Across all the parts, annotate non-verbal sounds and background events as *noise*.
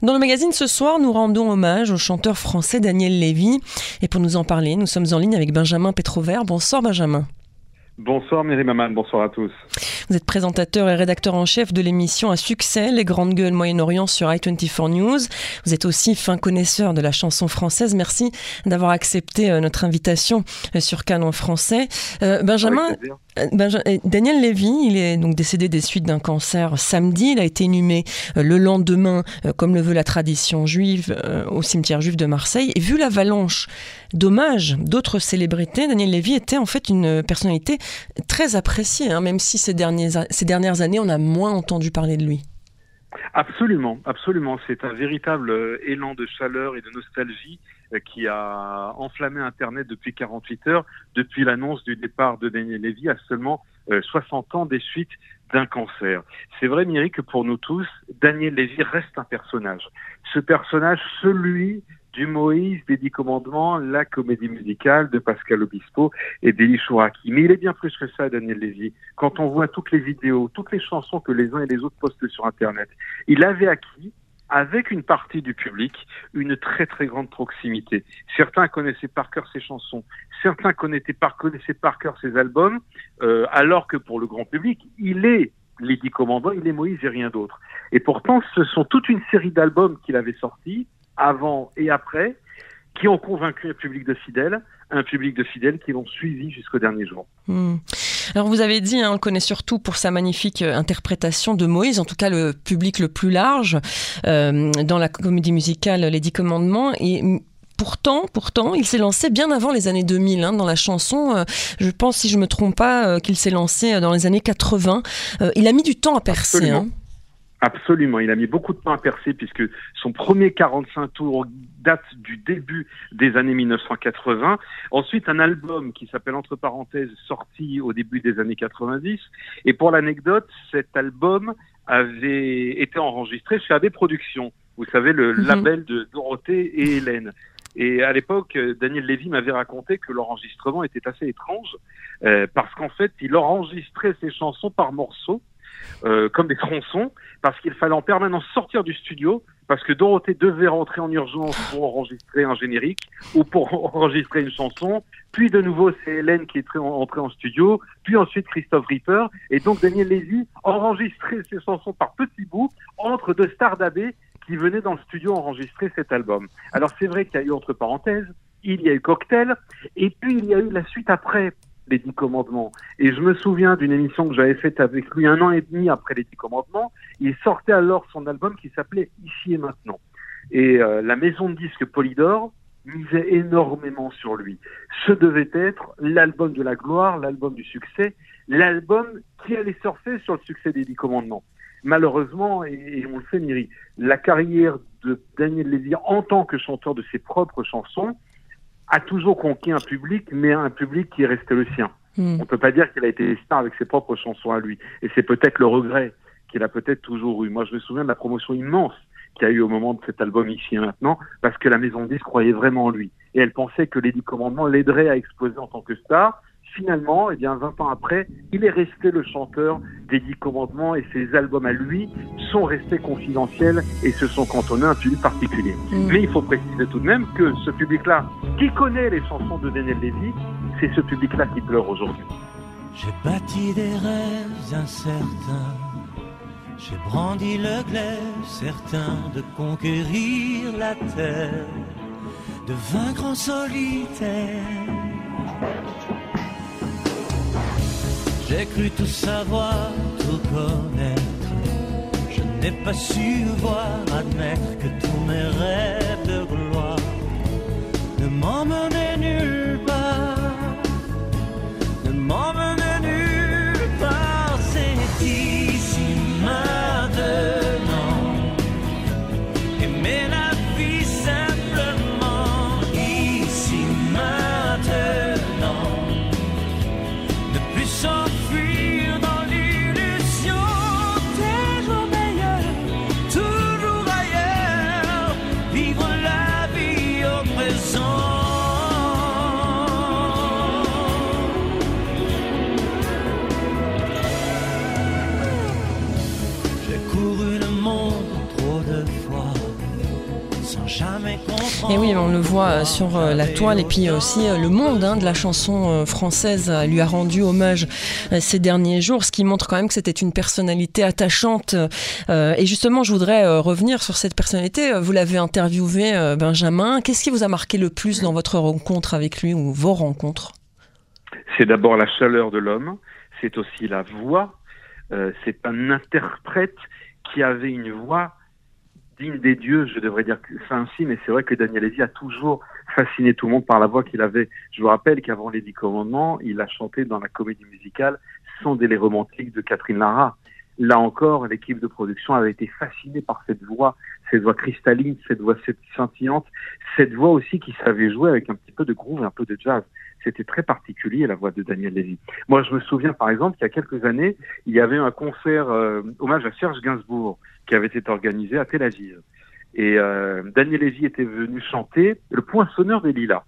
Dans le magazine ce soir, nous rendons hommage au chanteur français Daniel Lévy. Et pour nous en parler, nous sommes en ligne avec Benjamin Petrovert. Bonsoir Benjamin. Bonsoir Mary Maman, bonsoir à tous. Vous êtes présentateur et rédacteur en chef de l'émission à succès Les Grandes Gueules Moyen-Orient sur i24 News. Vous êtes aussi fin connaisseur de la chanson française. Merci d'avoir accepté euh, notre invitation euh, sur Canon français. Euh, Benjamin, Daniel Lévy, il est donc décédé des suites d'un cancer samedi. Il a été inhumé le lendemain, comme le veut la tradition juive, au cimetière juif de Marseille. Et vu l'avalanche d'hommages d'autres célébrités, Daniel Lévy était en fait une personnalité très appréciée, hein, même si ces derniers ces dernières années, on a moins entendu parler de lui. Absolument, absolument. C'est un véritable euh, élan de chaleur et de nostalgie euh, qui a enflammé Internet depuis 48 heures, depuis l'annonce du départ de Daniel Levy à seulement 60 euh, ans des suites d'un cancer. C'est vrai, Myri, que pour nous tous, Daniel Levy reste un personnage. Ce personnage, celui du Moïse des Dix Commandements, la comédie musicale de Pascal Obispo et d'Elie Chouraki. Mais il est bien plus que ça, Daniel Lévy. Quand on voit toutes les vidéos, toutes les chansons que les uns et les autres postent sur Internet, il avait acquis avec une partie du public, une très très grande proximité. Certains connaissaient par cœur ses chansons, certains connaissaient par, connaissaient par cœur ses albums, euh, alors que pour le grand public, il est les Dix Commandants, il est Moïse et rien d'autre. Et pourtant, ce sont toute une série d'albums qu'il avait sortis, avant et après, qui ont convaincu un public de fidèles, un public de fidèles qui l'ont suivi jusqu'au dernier jour. Hmm. Alors vous avez dit, hein, on le connaît surtout pour sa magnifique euh, interprétation de Moïse, en tout cas le public le plus large euh, dans la comédie musicale Les Dix Commandements. Et Pourtant, pourtant, il s'est lancé bien avant les années 2000 hein, dans la chanson. Euh, je pense, si je me trompe pas, qu'il s'est lancé dans les années 80. il a mis du temps à percer. Hein. Absolument, il a mis beaucoup de temps à percer puisque son premier 45 tours date du début des années 1980. Ensuite, un album qui s'appelle Entre parenthèses sorti au début des années 90. Et pour l'anecdote, cet album avait été enregistré chez AB Productions. Vous savez, le mhm. label de Dorothée et Hélène. Et à l'époque, Daniel Lévy m'avait raconté que l'enregistrement était assez étrange euh, parce qu'en fait, il enregistrait ses chansons par morceaux euh, comme des tronçons, parce qu'il fallait en permanence sortir du studio, parce que Dorothée devait rentrer en urgence pour enregistrer un générique ou pour *laughs* enregistrer une chanson. Puis de nouveau, c'est Hélène qui est entrée en studio, puis ensuite Christophe Ripper. Et donc Daniel Lévy enregistrait ses chansons par petits bouts entre deux stars d'abbé qui venaient dans le studio enregistrer cet album. Alors c'est vrai qu'il y a eu entre parenthèses, il y a eu Cocktail, et puis il y a eu la suite après les Dix Commandements. Et je me souviens d'une émission que j'avais faite avec lui un an et demi après les Dix Commandements. Il sortait alors son album qui s'appelait Ici et Maintenant. Et euh, la maison de disques Polydor misait énormément sur lui. Ce devait être l'album de la gloire, l'album du succès, l'album qui allait surfer sur le succès des Dix Commandements. Malheureusement, et, on le sait, Miri, la carrière de Daniel Lévy en tant que chanteur de ses propres chansons a toujours conquis un public, mais un public qui est resté le sien. Hmm. On ne peut pas dire qu'il a été star avec ses propres chansons à lui. Et c'est peut-être le regret qu'il a peut-être toujours eu. Moi, je me souviens de la promotion immense qu'il a eu au moment de cet album ici et maintenant, parce que la maison de disques croyait vraiment en lui. Et elle pensait que les dix commandements l'aideraient à exploser en tant que star finalement, eh bien, 20 ans après, il est resté le chanteur des Dix Commandements et ses albums à lui sont restés confidentiels et se sont cantonnés à un public particulier. Mm. Mais il faut préciser tout de même que ce public-là, qui connaît les chansons de Daniel Lévy, c'est ce public-là qui pleure aujourd'hui. J'ai bâti des rêves incertains, j'ai brandi le glaive certain de conquérir la terre, de vaincre en solitaire J'ai cru tout savoir, tout connaître. Je n'ai pas su voir, admettre que tous mes rêves de gloire ne m'emmenaient nulle on le voit euh, sur euh, la toile et puis aussi euh, le monde hein, de la chanson française lui a rendu hommage ces derniers jours, ce qui montre quand même que c'était une personnalité attachante. Et justement, je voudrais revenir sur cette personnalité. Vous l'avez interviewé, Benjamin. Qu'est-ce qui vous a marqué le plus dans votre rencontre avec lui ou vos rencontres? C'est d'abord la chaleur de l'homme, c'est aussi la voix. C'est un interprète qui avait une voix digne des dieux, je devrais dire ça ainsi, mais c'est vrai que Daniel Lévy a toujours fasciné tout le monde par la voix qu'il avait. Je vous rappelle qu'avant les Dix Commandements, il a chanté dans la comédie musicale Sans délai romantique de Catherine Lara. Là encore, l'équipe de production avait été fascinée par cette voix, cette voix cristalline, cette voix scintillante, cette voix aussi qui savait jouer avec un petit peu de groove, un peu de jazz. C'était très particulier la voix de Daniel Lévy. Moi, je me souviens par exemple qu'il y a quelques années, il y avait un concert euh, hommage à Serge Gainsbourg qui avait été organisé à Tel Aviv. Et euh, Daniel Lévy était venu chanter Le Poinçonneur des Lilas.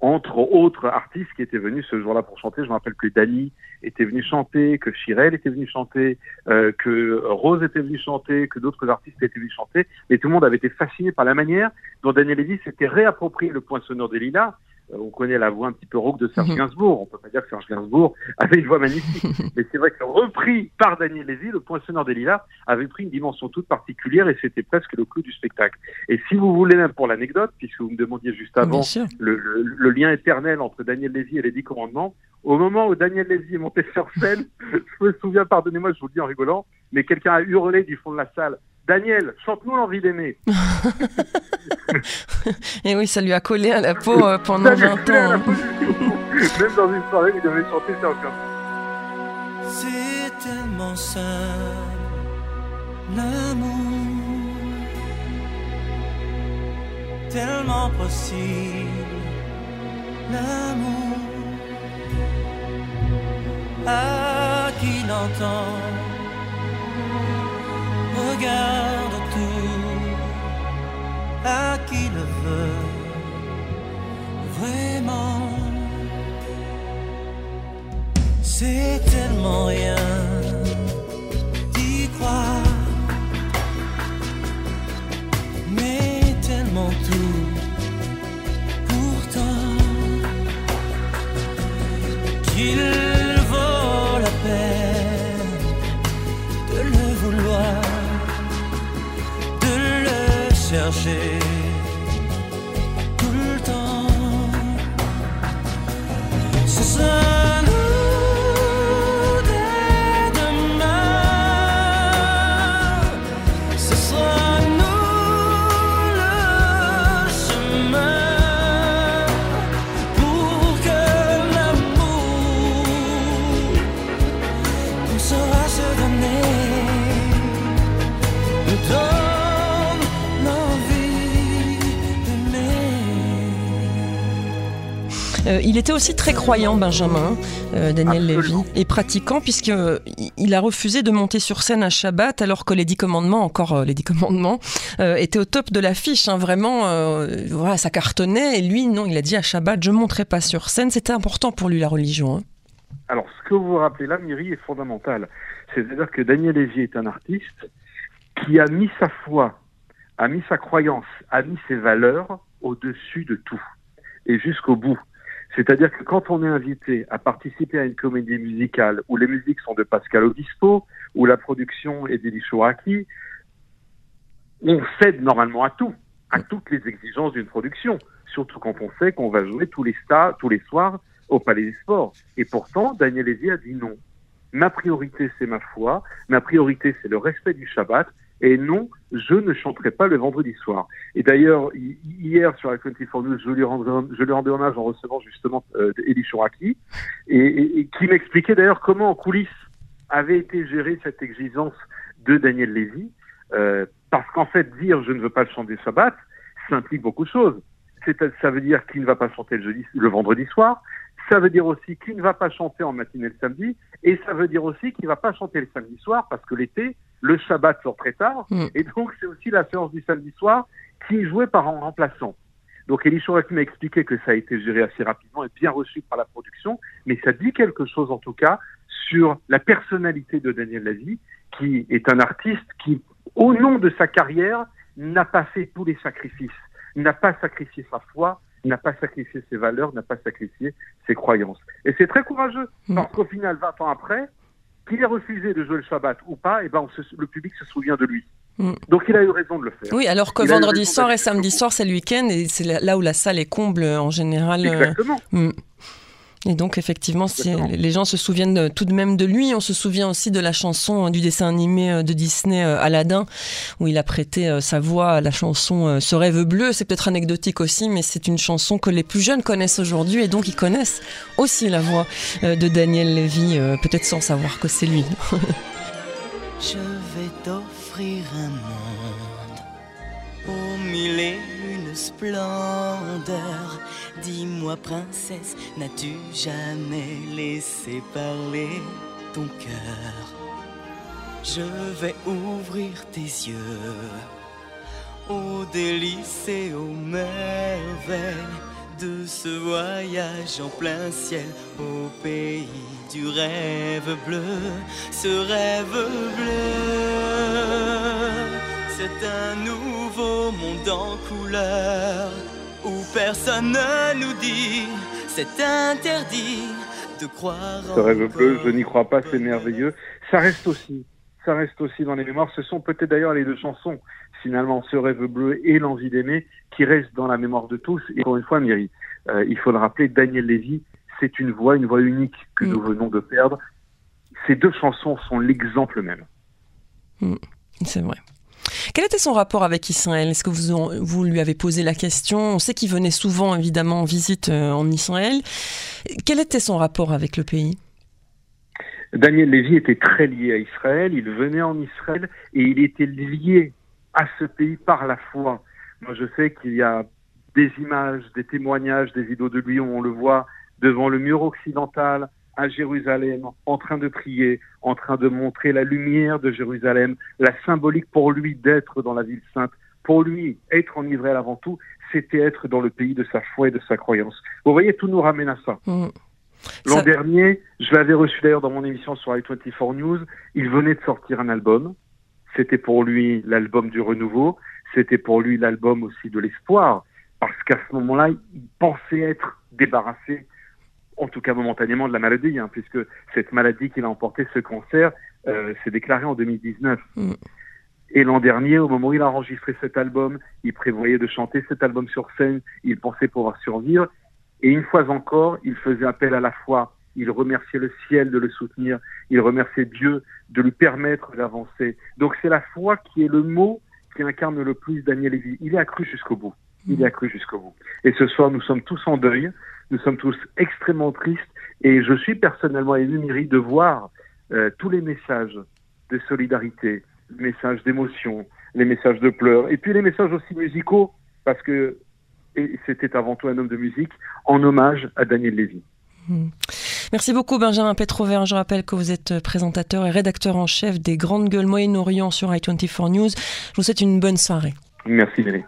Entre autres artistes qui étaient venus ce jour-là pour chanter, je me rappelle que Dali était venu chanter, que Chirel était venu chanter, euh, que Rose était venu chanter, que d'autres artistes étaient venus chanter, et tout le monde avait été fasciné par la manière dont Daniel Lévy s'était réapproprié le Poinçonneur des Lilas, on connaît la voix un petit peu rauque de Serge Mhm. Gainsbourg. On peut pas dire que Serge Gainsbourg avait une voix magnifique, *laughs* mais c'est vrai que repris par Daniel Lévy, le poinçonneur des lilas avait pris une dimension toute particulière et c'était presque le clou du spectacle. Et si vous voulez même pour l'anecdote, puisque vous me demandiez juste avant le lien éternel entre Daniel Lévy et les Dix Commandements, au moment où Daniel Lévy est monté sur scène, *laughs* je me souviens, pardonnez-moi, je vous le dis en rigolant, mais quelqu'un a hurlé du fond de la salle. Daniel, chante-nous l'envie d'aimer. *laughs* Et oui, ça lui a collé à la peau euh, pendant Ça lui 20 collait à ans. Même dans une soirée, il devait chanter Serge Gainsbourg. C'est tellement simple, l'amour, tellement possible, l'amour. À qui l'entend, regarde à qui le veut, vraiment. C'est tellement rien d'y croire, mais tellement tout. Pourtant, qu'il vaut la peine chercher il était aussi très croyant, Benjamin, euh, Daniel Lévy, Absolument. et pratiquant, puisque euh, il a refusé de monter sur scène à Shabbat, alors que les Dix Commandements, encore euh, les Dix Commandements, euh, étaient au top de l'affiche. hein, vraiment, voilà, ça cartonnait. Et lui, non, il a dit à Shabbat, je ne monterai pas sur scène. C'était important pour lui la religion. hein. Alors, ce que vous vous rappelez là, Myri, est fondamental. C'est-à-dire que Daniel Lévy est un artiste qui a mis sa foi, a mis sa croyance, a mis ses valeurs au-dessus de tout et jusqu'au bout. C'est-à-dire que quand on est invité à participer à une comédie musicale où les musiques sont de Pascal Obispo, où la production est d'Eli Chouraki, on cède normalement à tout, à toutes les exigences d'une production, surtout quand on sait qu'on va jouer tous les stars, tous les soirs au Palais des Sports. Et pourtant, Daniel Lévy a dit non. Ma priorité, c'est ma foi. Ma priorité, c'est le respect du Shabbat. Et non, je ne chanterai pas le vendredi soir. Et d'ailleurs, hi- hier sur la 24 News, je lui rendais, je lui rendais hommage en recevant justement euh, Elie Chouraki, et, et- et qui m'expliquait d'ailleurs comment en coulisses avait été gérée cette exigence de Daniel Lévy, euh, parce qu'en fait, dire je ne veux pas le chanter Shabbat, ça implique beaucoup de choses. C'est, ça veut dire qu'il ne va pas chanter le, jeudi, le vendredi soir, ça veut dire aussi qu'il ne va pas chanter en matinée le samedi, et ça veut dire aussi qu'il ne va pas chanter le samedi soir, parce que l'été, le Shabbat sort très tard, Mm. et donc c'est aussi la séance du samedi soir qui est jouée par un remplaçant. Donc Elie Chouraki m'a expliqué que ça a été géré assez rapidement et bien reçu par la production, mais ça dit quelque chose en tout cas sur la personnalité de Daniel Lavie, qui est un artiste qui, au nom de sa carrière, n'a pas fait tous les sacrifices, n'a pas sacrifié sa foi, n'a pas sacrifié ses valeurs, n'a pas sacrifié ses croyances. Et c'est très courageux, Mm. parce qu'au final, 20 ans après, qu'il ait refusé de jouer le Shabbat ou pas, et ben on se- le public se souvient de lui. Mm. Donc il a eu raison de le faire. Oui, alors que Il vendredi soir et samedi soir, c'est le week-end et c'est là- où la salle est comble en général. euh, Exactement. mm. Et donc, effectivement, si les gens se souviennent euh, tout de même de lui, on se souvient aussi de la chanson euh, du dessin animé euh, de Disney, euh, Aladdin, où il a prêté sa voix à la chanson Ce rêve bleu. C'est peut-être anecdotique aussi, mais c'est une chanson que les plus jeunes connaissent aujourd'hui et donc ils connaissent aussi la voix de Daniel Lévy, euh, peut-être sans savoir que c'est lui. *laughs* Je vais t'offrir un monde aux mille et une splendeurs. Dis-moi, princesse, n'as-tu jamais laissé parler ton cœur? Je vais ouvrir tes yeux aux délices et aux merveilles de ce voyage en plein ciel au pays du rêve bleu, ce rêve bleu. C'est un nouveau monde en couleur où personne ne nous dit c'est interdit de croire. Ce rêve bleu, je n'y crois pas, c'est merveilleux. Ça reste aussi, ça reste aussi dans les mémoires. Ce sont peut-être d'ailleurs les deux chansons, finalement, Ce rêve bleu et L'envie d'aimer, qui restent dans la mémoire de tous. Et encore une fois, Myri, euh, il faut le rappeler, Daniel Lévy, c'est une voix, une voix unique que Mm. nous venons de perdre. Ces deux chansons sont l'exemple même. C'est vrai. Quel était son rapport avec Israël? Est-ce que vous, vous lui avez posé la question? On sait qu'il venait souvent, évidemment, en visite euh, en Israël. Quel était son rapport avec le pays? Daniel Lévy était très lié à Israël, il venait en Israël et il était lié à ce pays par la foi. Moi, je sais qu'il y a des images, des témoignages, des vidéos de lui où on le voit devant le mur occidental à Jérusalem, en train de prier, en train de montrer la lumière de Jérusalem, la symbolique pour lui d'être dans la ville sainte. Pour lui, être en Israël avant tout, c'était être dans le pays de sa foi et de sa croyance. Vous voyez, tout nous ramène à ça. Hmm. L'an Ça- dernier, je l'avais reçu d'ailleurs dans mon émission sur i24 News, il venait de sortir un album. C'était pour lui l'album du renouveau, c'était pour lui l'album aussi de l'espoir, parce qu'à ce moment-là, il pensait être débarrassé, en tout cas momentanément, de la maladie, hein, puisque cette maladie qu'il a emporté, ce cancer, euh, s'est déclaré en 2019. Mm. Et l'an dernier, au moment où il a enregistré cet album, il prévoyait de chanter cet album sur scène, il pensait pouvoir survivre, et une fois encore, il faisait appel à la foi. Il remerciait le ciel de le soutenir. Il remerciait Dieu de lui permettre d'avancer. Donc c'est la foi qui est le mot qui incarne le plus Daniel Lévy. Il y a cru jusqu'au bout. Il y a cru jusqu'au bout. Et ce soir, nous sommes tous en deuil. Nous sommes tous extrêmement tristes. Et je suis personnellement ému, de voir euh, tous les messages de solidarité, les messages d'émotion, les messages de pleurs, et puis les messages aussi musicaux, parce que c'était avant tout un homme de musique, en hommage à Daniel Lévy. Merci beaucoup Benjamin Petrovert. Je rappelle que vous êtes présentateur et rédacteur en chef des Grandes Gueules Moyen-Orient sur i24 News. Je vous souhaite une bonne soirée. Merci, Mélie.